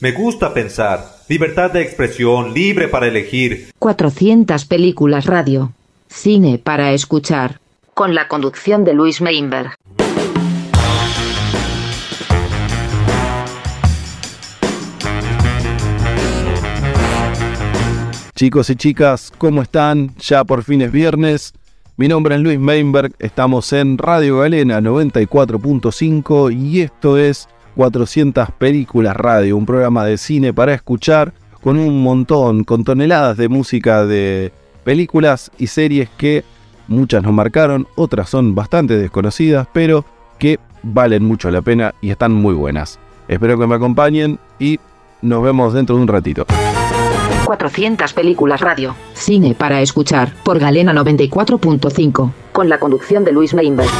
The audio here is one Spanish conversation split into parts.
Me gusta pensar. Libertad de expresión, libre para elegir. 400 películas radio. Cine para escuchar. Con la conducción de Luis Meinberg. Chicos y chicas, ¿cómo están? Ya por fin es viernes. Mi nombre es Luis Meinberg, estamos en Radio Galena 94.5 y esto es 400 Películas Radio, un programa de cine para escuchar con un montón, con toneladas de música de películas y series que muchas nos marcaron, otras son bastante desconocidas, pero que valen mucho la pena y están muy buenas. Espero que me acompañen y nos vemos dentro de un ratito. 400 películas radio. Cine para escuchar por Galena 94.5. Con la conducción de Luis Meinberg.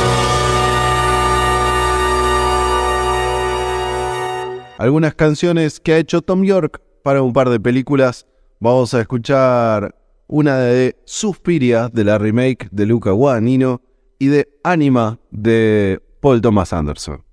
Algunas canciones que ha hecho Tom York para un par de películas. Vamos a escuchar una de Suspiria, de la remake de Luca Guadagnino, y de Anima, de Paul Thomas Anderson.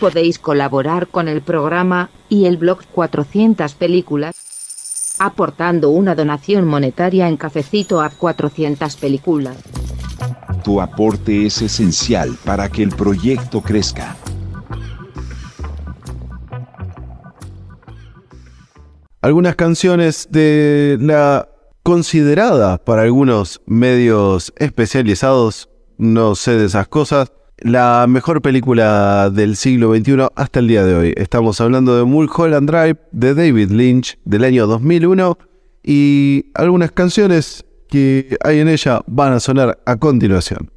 Podéis colaborar con el programa y el blog 400 películas aportando una donación monetaria en cafecito a 400 películas. Tu aporte es esencial para que el proyecto crezca. Algunas canciones de la considerada para algunos medios especializados, no sé de esas cosas, la mejor película del siglo XXI hasta el día de hoy. Estamos hablando de Mulholland Drive de David Lynch del año 2001 y algunas canciones que hay en ella van a sonar a continuación.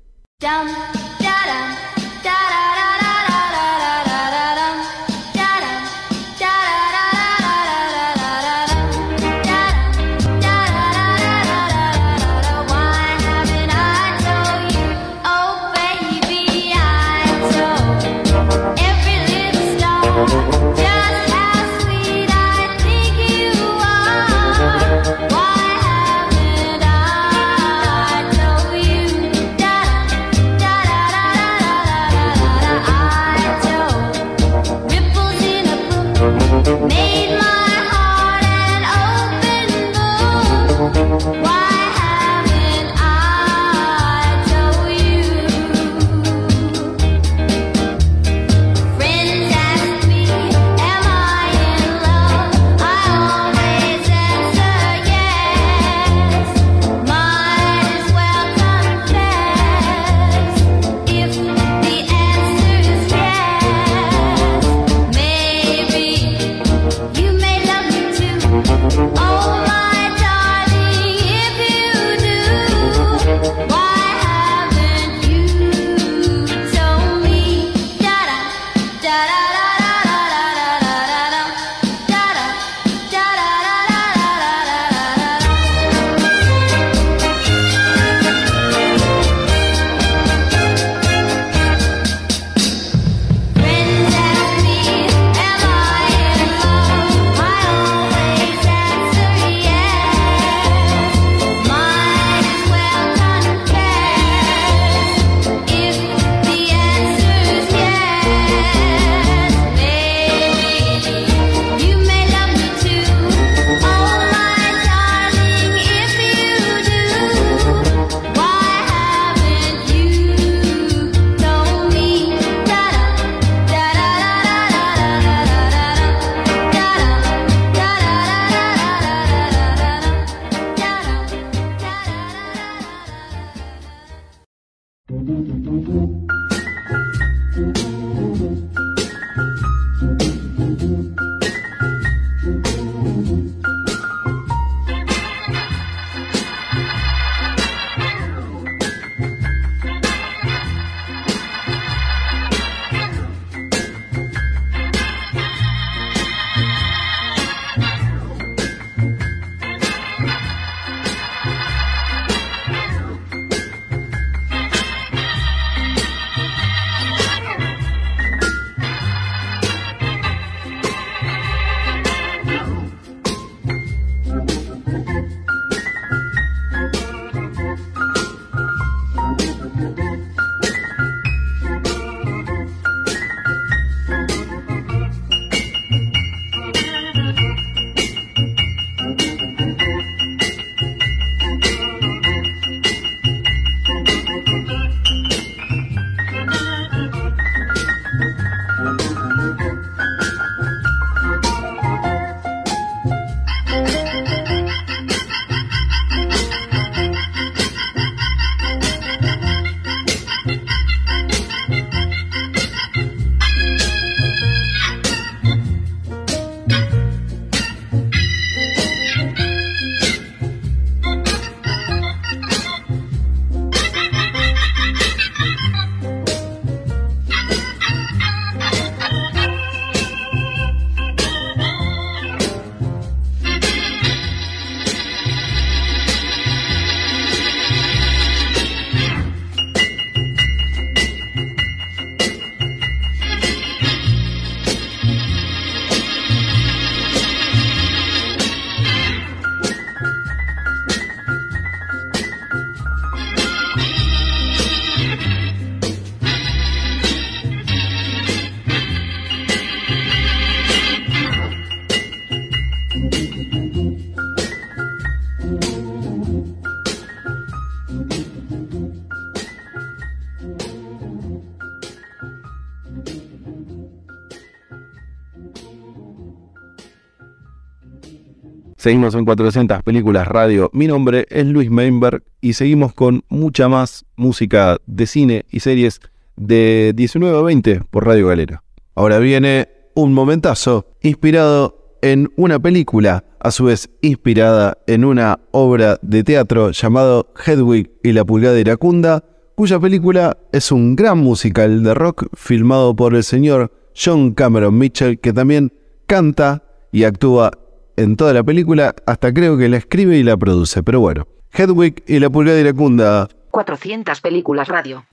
Seguimos en 400 Películas Radio. Mi nombre es Luis Meinberg y seguimos con mucha más música de cine y series de 19 a 20 por Radio Galera. Ahora viene un momentazo inspirado en una película, a su vez inspirada en una obra de teatro llamado Hedwig y la pulgada iracunda, cuya película es un gran musical de rock filmado por el señor John Cameron Mitchell, que también canta y actúa en toda la película, hasta creo que la escribe y la produce. Pero bueno, Hedwig y la pulgada iracunda. 400 películas radio.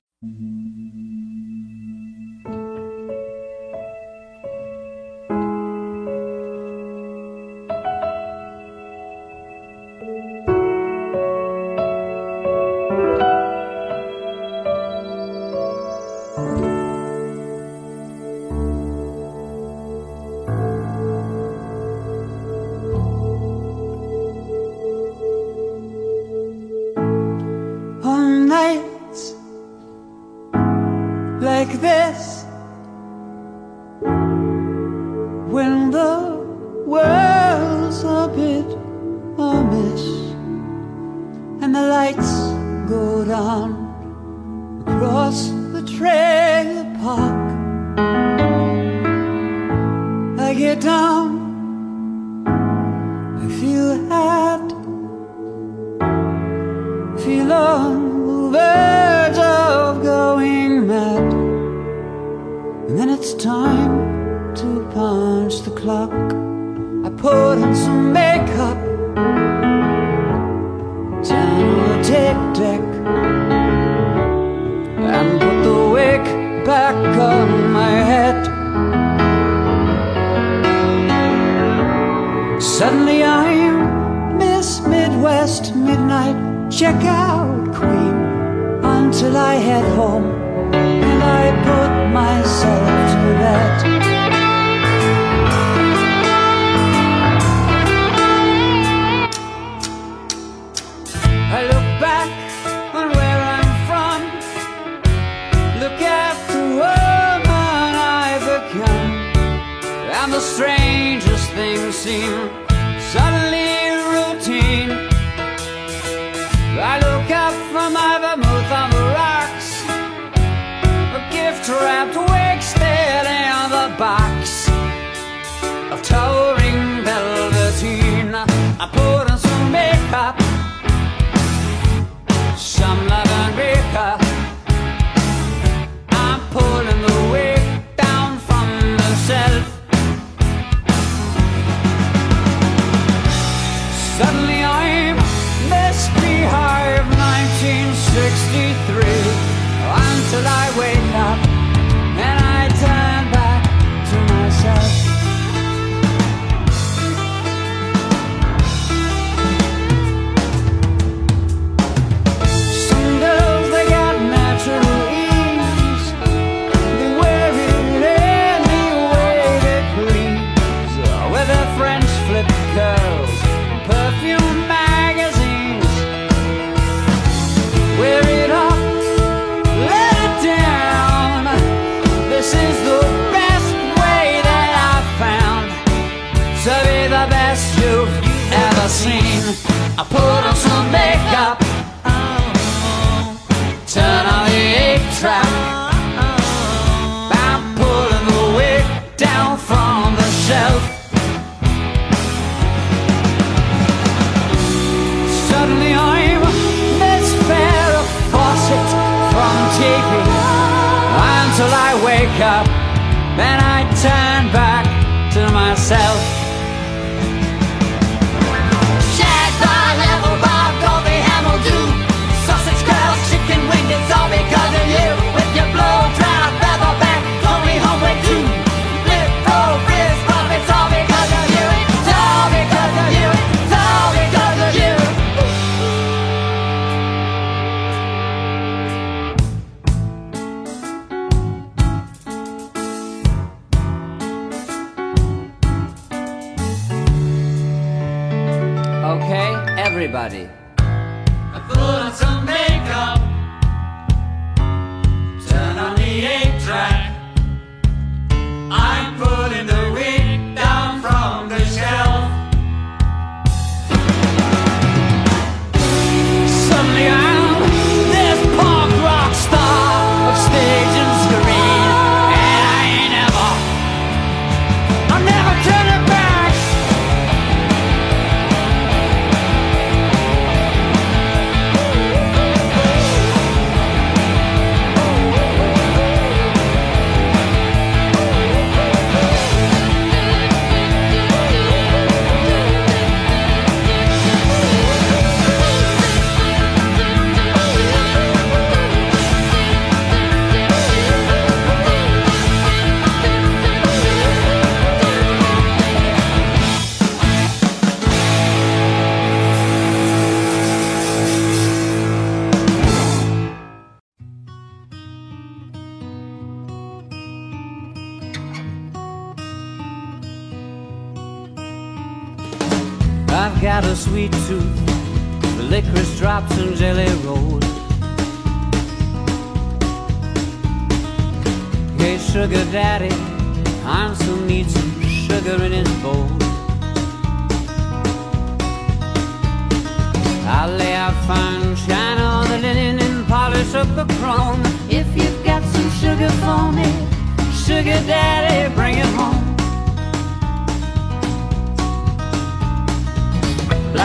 Like this. When the world's a bit amiss and the lights go down across the trailer park I get down it's time to punch the clock. I put on some makeup, turn on the tape deck, and put the wig back on my head. Suddenly I'm Miss Midwest Midnight. Check out Queen until I head home and I put myself that myself sweet tooth, the licorice drops and jelly rolls. Hey, sugar daddy, Hansel needs some sugar in his bowl. I'll lay out fine china on the linen and polish up the chrome. If you've got some sugar for me, sugar daddy, bring it home.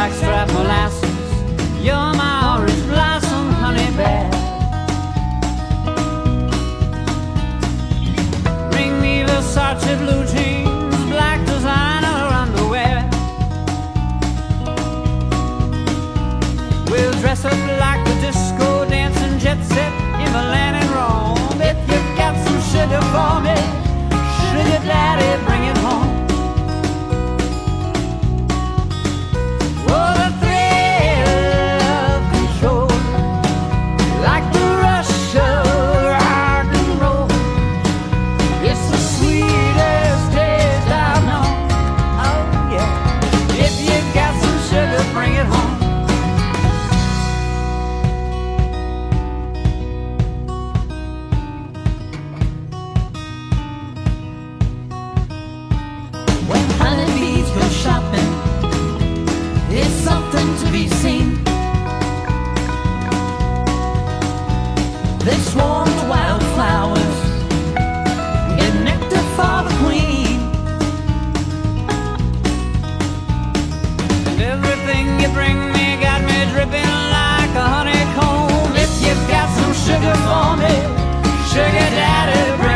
Blackstrap molasses, you're my orange blossom honey bear. Bring me Versace blue jeans, black designer underwear. We'll dress up like the disco dancing jet set in Milan and Rome. If you've got some sugar for me, sugar daddy, They swarm the wildflowers, get nectar the queen. Everything you bring me got me dripping like a honeycomb. If you've got some sugar for me, sugar daddy, bring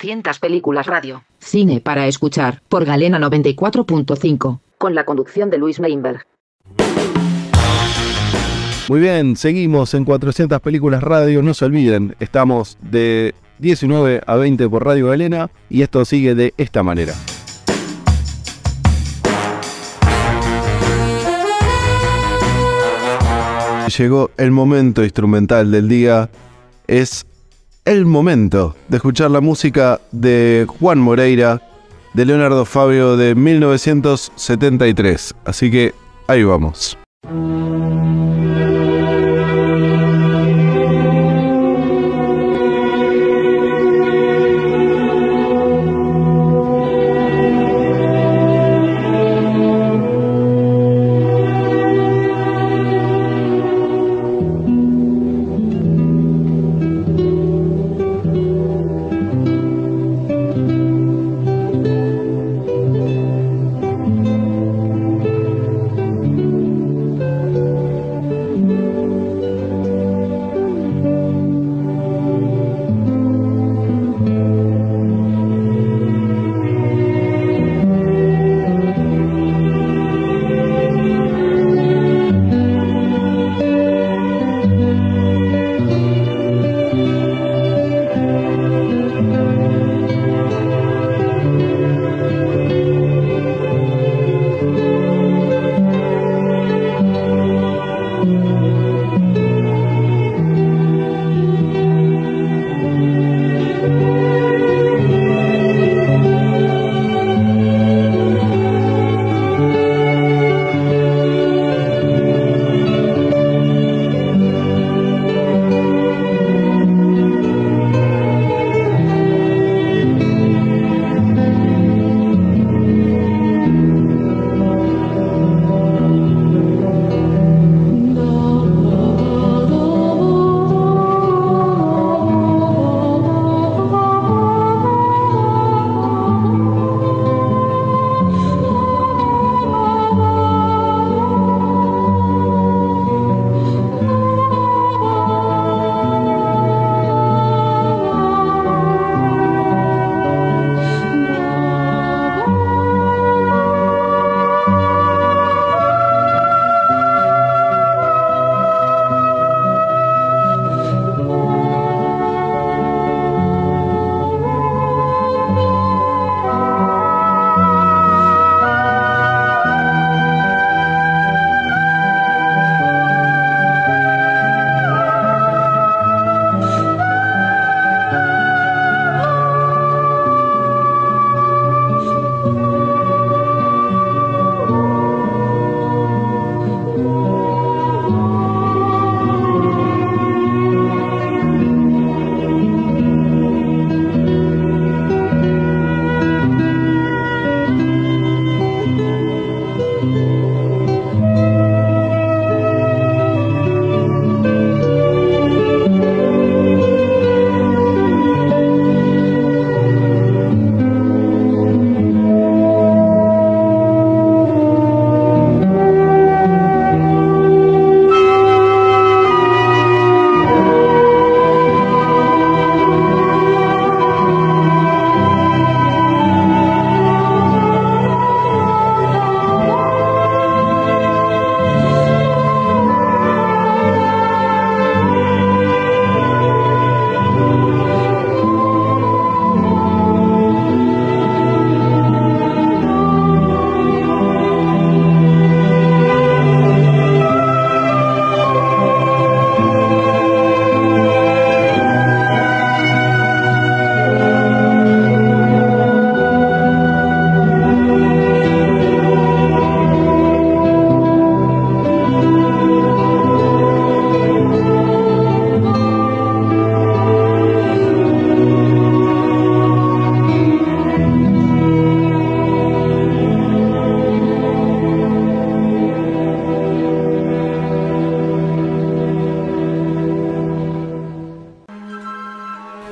400 películas radio. Cine para escuchar, por Galena 94.5, con la conducción de Luis Meinberg. Muy bien, seguimos en 400 películas radio. No se olviden, estamos de 19 a 20 por Radio Galena y esto sigue de esta manera. Llegó el momento instrumental del día. Es el momento de escuchar la música de Juan Moreira, de Leonardo Fabio de 1973. Así que ahí vamos.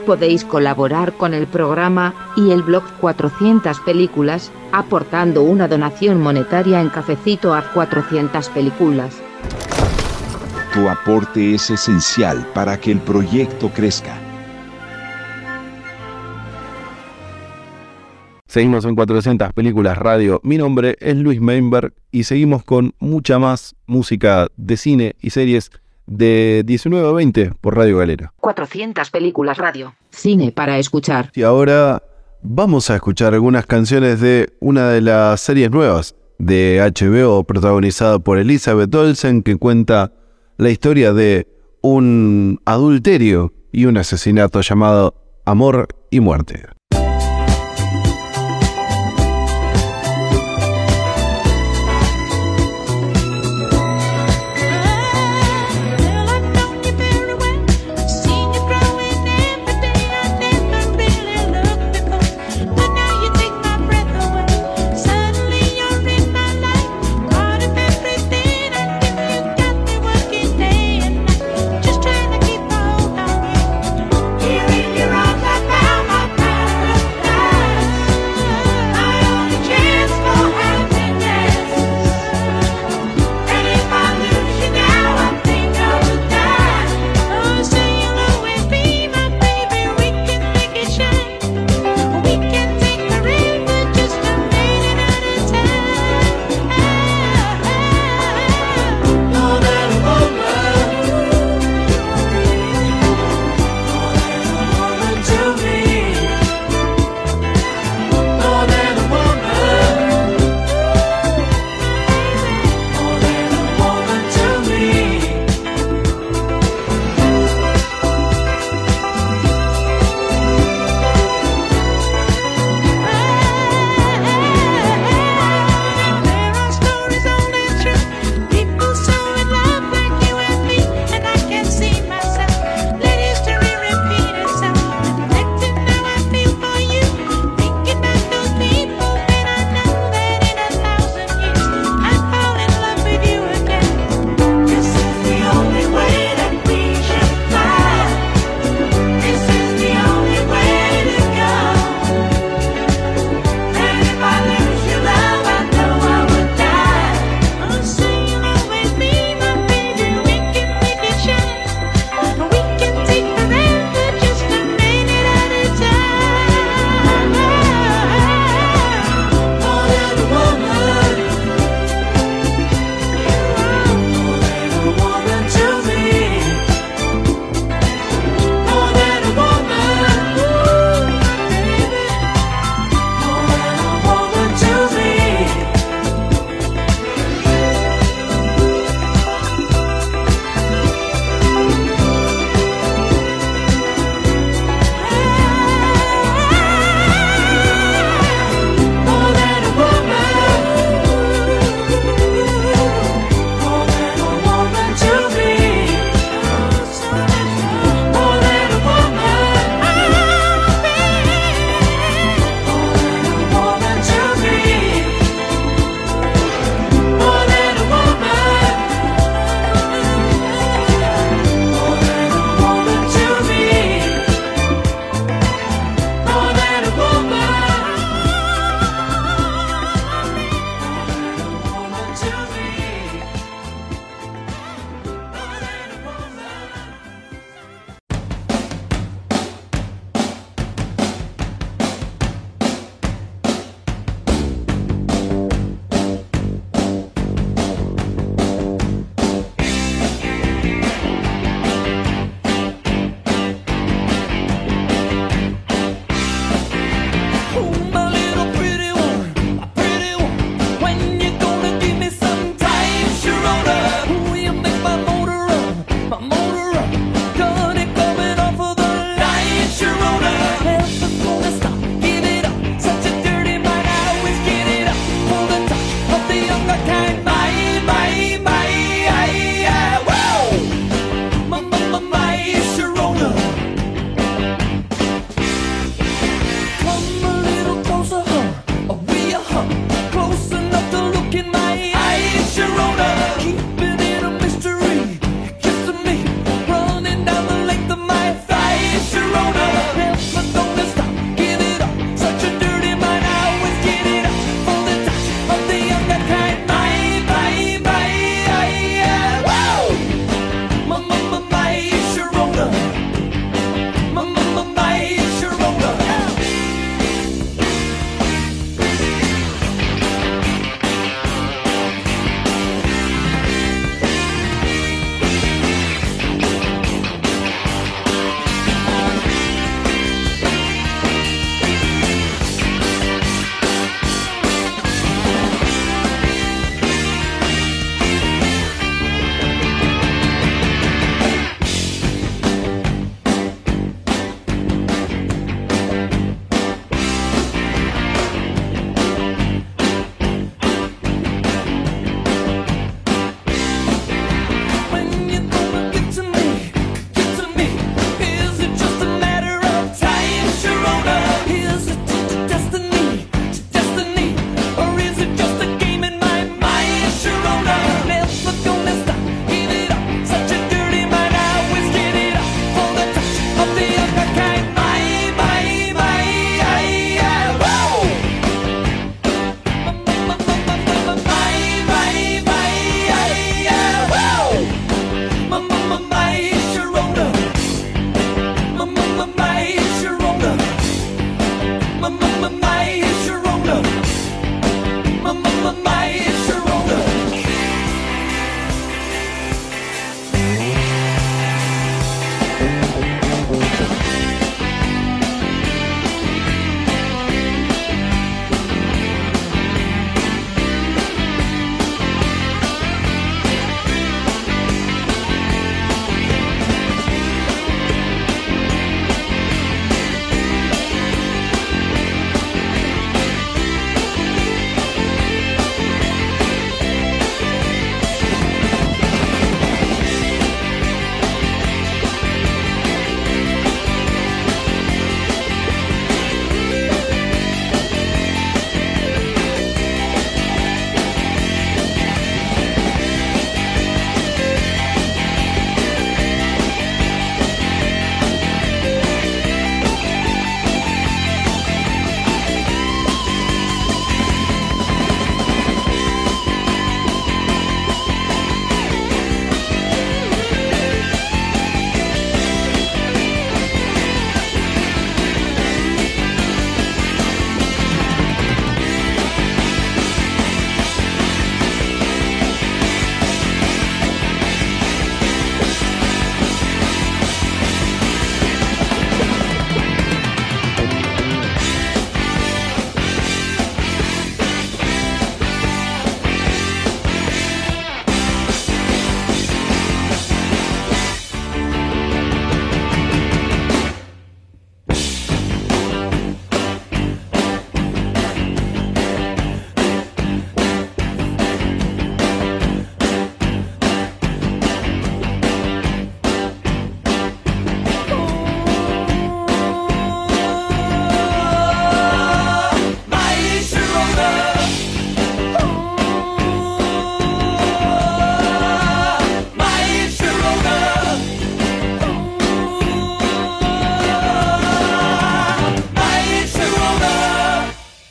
Podéis colaborar con el programa y el blog 400 películas, aportando una donación monetaria en cafecito a 400 películas. Tu aporte es esencial para que el proyecto crezca. Seguimos en 400 películas radio. Mi nombre es Luis Meinberg y seguimos con mucha más música de cine y series de 19 a 20 por Radio Galera. 400 películas radio. Cine para escuchar. Y ahora vamos a escuchar algunas canciones de una de las series nuevas de HBO protagonizada por Elizabeth Olsen que cuenta la historia de un adulterio y un asesinato llamado Amor y Muerte.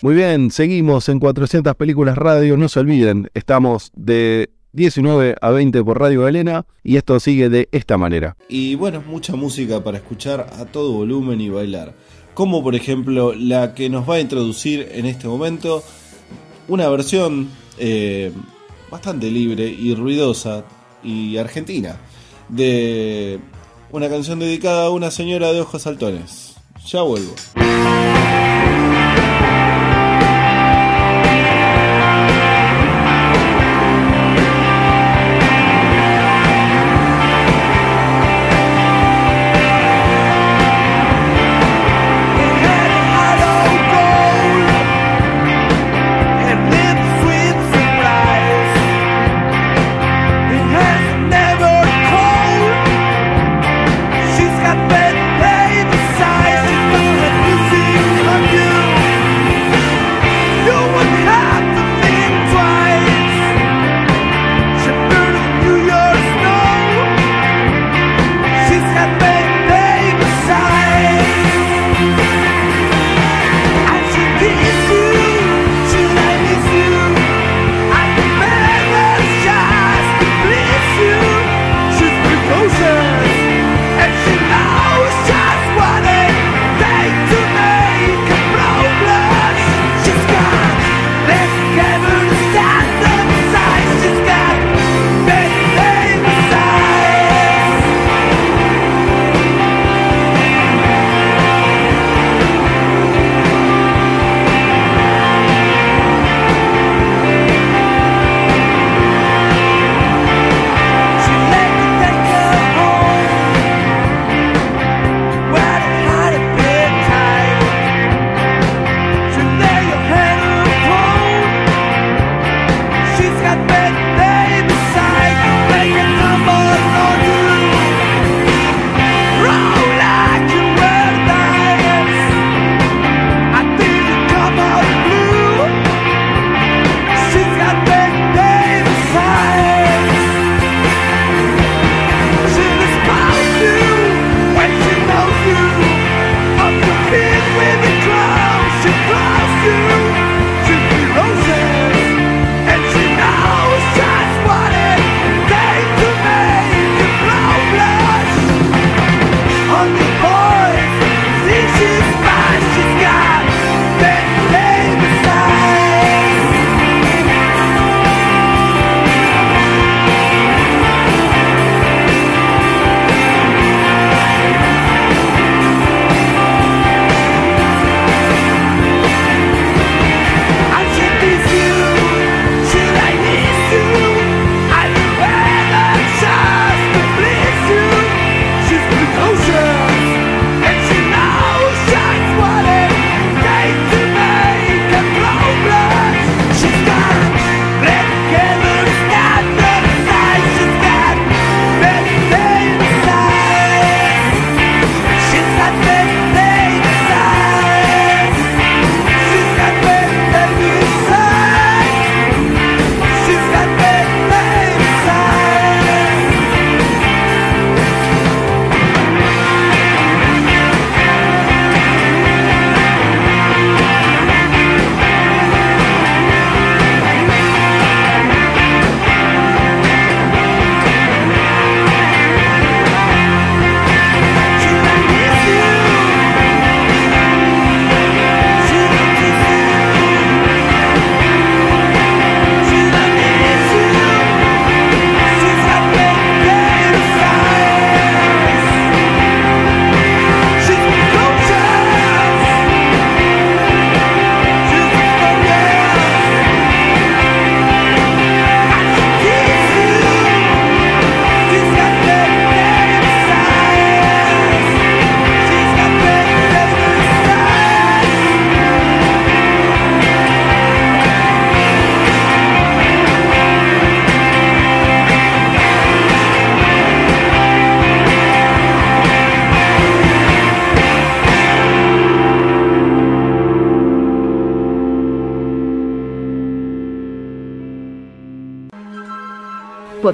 Muy bien, seguimos en 400 películas radio. No se olviden, estamos de 19 a 20 por Radio Galena y esto sigue de esta manera. Y bueno, mucha música para escuchar a todo volumen y bailar. Como por ejemplo la que nos va a introducir en este momento una versión eh, bastante libre y ruidosa y argentina de una canción dedicada a una señora de ojos saltones. Ya vuelvo.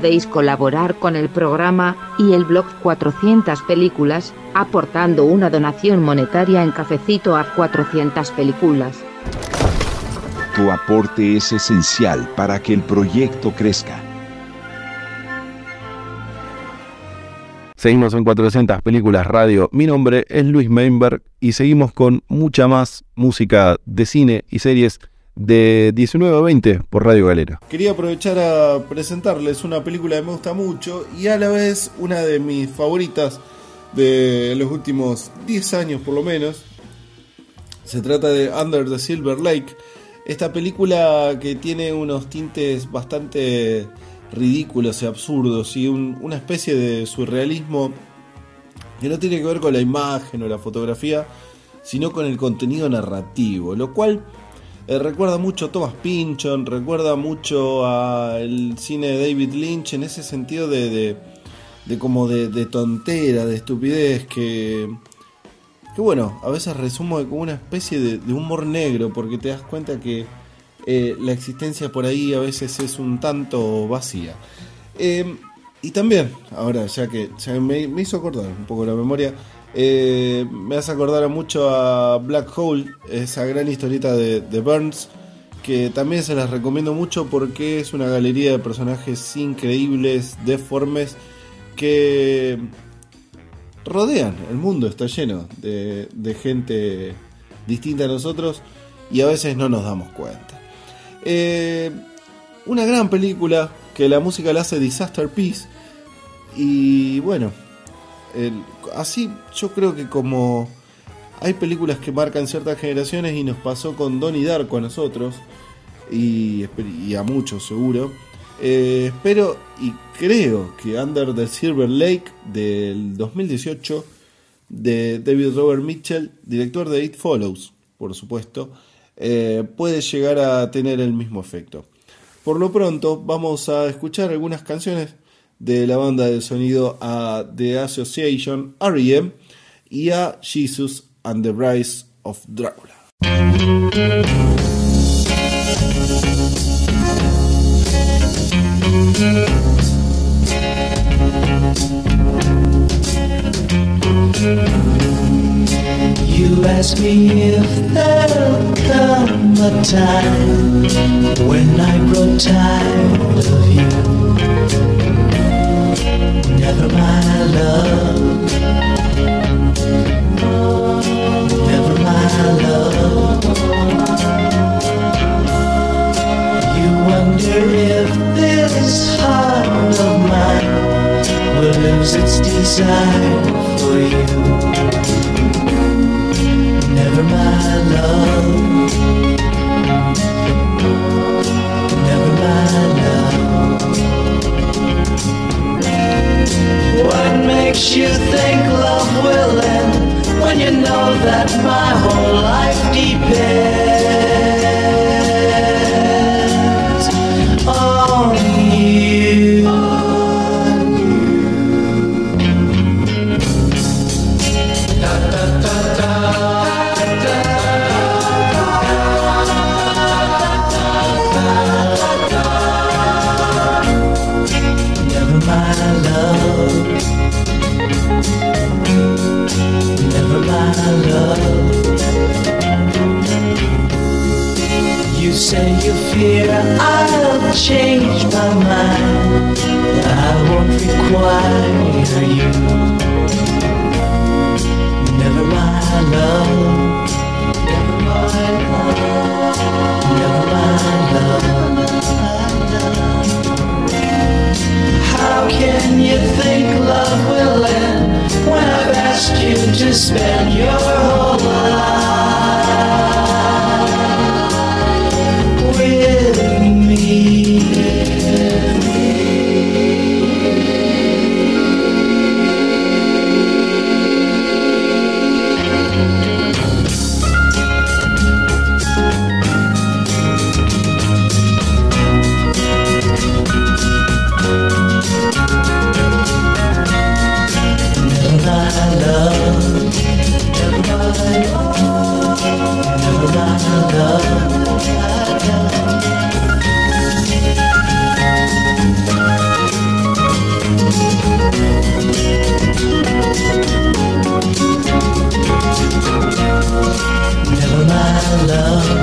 Podéis colaborar con el programa y el blog 400 películas, aportando una donación monetaria en cafecito a 400 películas. Tu aporte es esencial para que el proyecto crezca. Seguimos en 400 películas radio. Mi nombre es Luis Meinberg y seguimos con mucha más música de cine y series de 19 a 20 por Radio Galera. Quería aprovechar a presentarles una película que me gusta mucho y a la vez una de mis favoritas de los últimos 10 años por lo menos. Se trata de Under the Silver Lake. Esta película que tiene unos tintes bastante ridículos y absurdos y un- una especie de surrealismo que no tiene que ver con la imagen o la fotografía, sino con el contenido narrativo, lo cual eh, recuerda mucho a Thomas Pynchon, recuerda mucho al cine de David Lynch en ese sentido de, de, como de, tontera, de estupidez, que, que bueno, a veces resumo como una especie de, humor negro, porque te das cuenta que eh, la existencia por ahí a veces es un tanto vacía. Eh, y también, ahora ya que me, me hizo acordar un poco la memoria, eh, me hace acordar mucho a Black Hole, esa gran historieta de, Burns, que también se las recomiendo mucho porque es una galería de personajes increíbles, deformes, que rodean el mundo, está lleno de, de gente distinta a nosotros y a veces no nos damos cuenta. Eh, una gran película que la música la hace Disaster Peace y bueno, así yo creo que como hay películas que marcan ciertas generaciones y nos pasó con Donnie Darko a nosotros y, a muchos seguro. eh, espero y creo que Under the Silver Lake del 2018 de David Robert Mitchell, director de It Follows, por supuesto, eh, puede llegar a tener el mismo efecto. Por lo pronto, vamos a escuchar algunas canciones de la banda de sonido a The Association, R.E.M. y a Jesus and the Rise of Dracula. You ask me if there'll come a time when I grow tired of you. Never my love. Never my love. You wonder if this heart of mine will lose its desire for you. Never my love. Makes you think love will end when you know that my whole life depends say you fear I'll change my mind. I won't require you. Never my love. Never my love. How can you think love will end when I've asked you to spend your whole life me? love.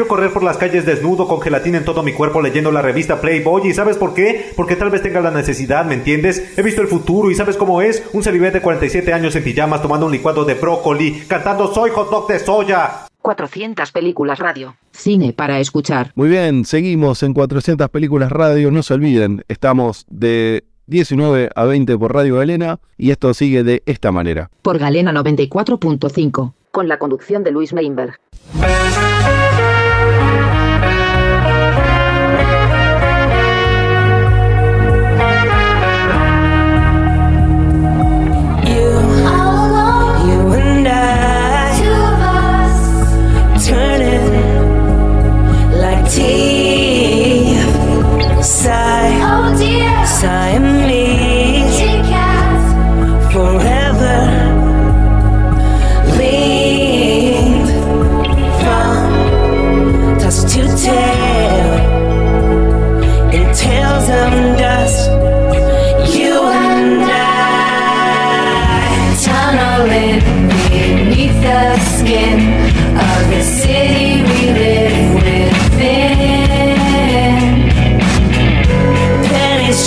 Quiero correr por las calles desnudo con gelatina en todo mi cuerpo leyendo la revista Playboy. ¿Y sabes por qué? Porque tal vez tenga la necesidad, ¿me entiendes? He visto el futuro y ¿sabes cómo es? Un celibete de 47 años en pijamas tomando un licuado de brócoli, cantando Soy hot dog de soya. 400 películas radio. Cine para escuchar. Muy bien, seguimos en 400 películas radio. No se olviden, estamos de 19 a 20 por Radio Galena y esto sigue de esta manera. Por Galena 94.5. Con la conducción de Luis Meinberg.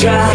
try.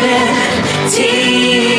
dirty.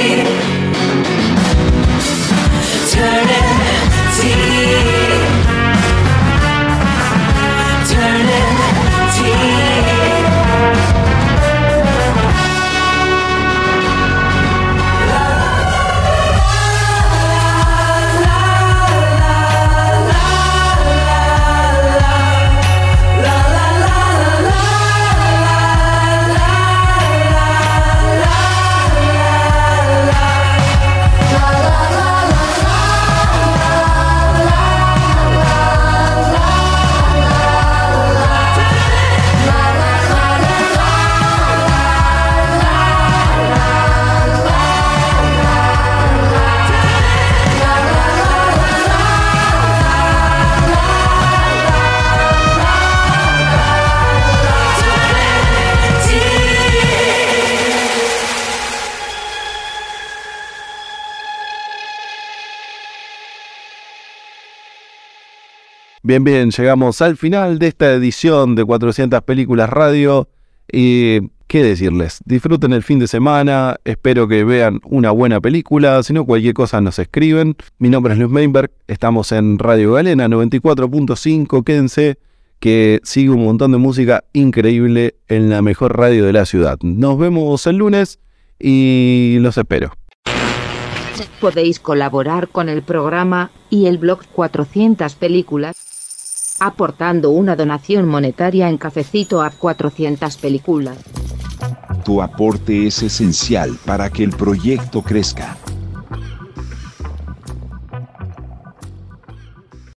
Bien, bien, llegamos al final de esta edición de 400 películas radio. Y ¿qué decirles? Disfruten el fin de semana, espero que vean una buena película, si no cualquier cosa nos escriben. Mi nombre es Luis Meinberg, estamos en Radio Galena 94.5, quédense que sigue un montón de música increíble en la mejor radio de la ciudad. Nos vemos el lunes y los espero. Podéis colaborar con el programa y el blog 400 películas aportando una donación monetaria en cafecito a 400 películas. Tu aporte es esencial para que el proyecto crezca.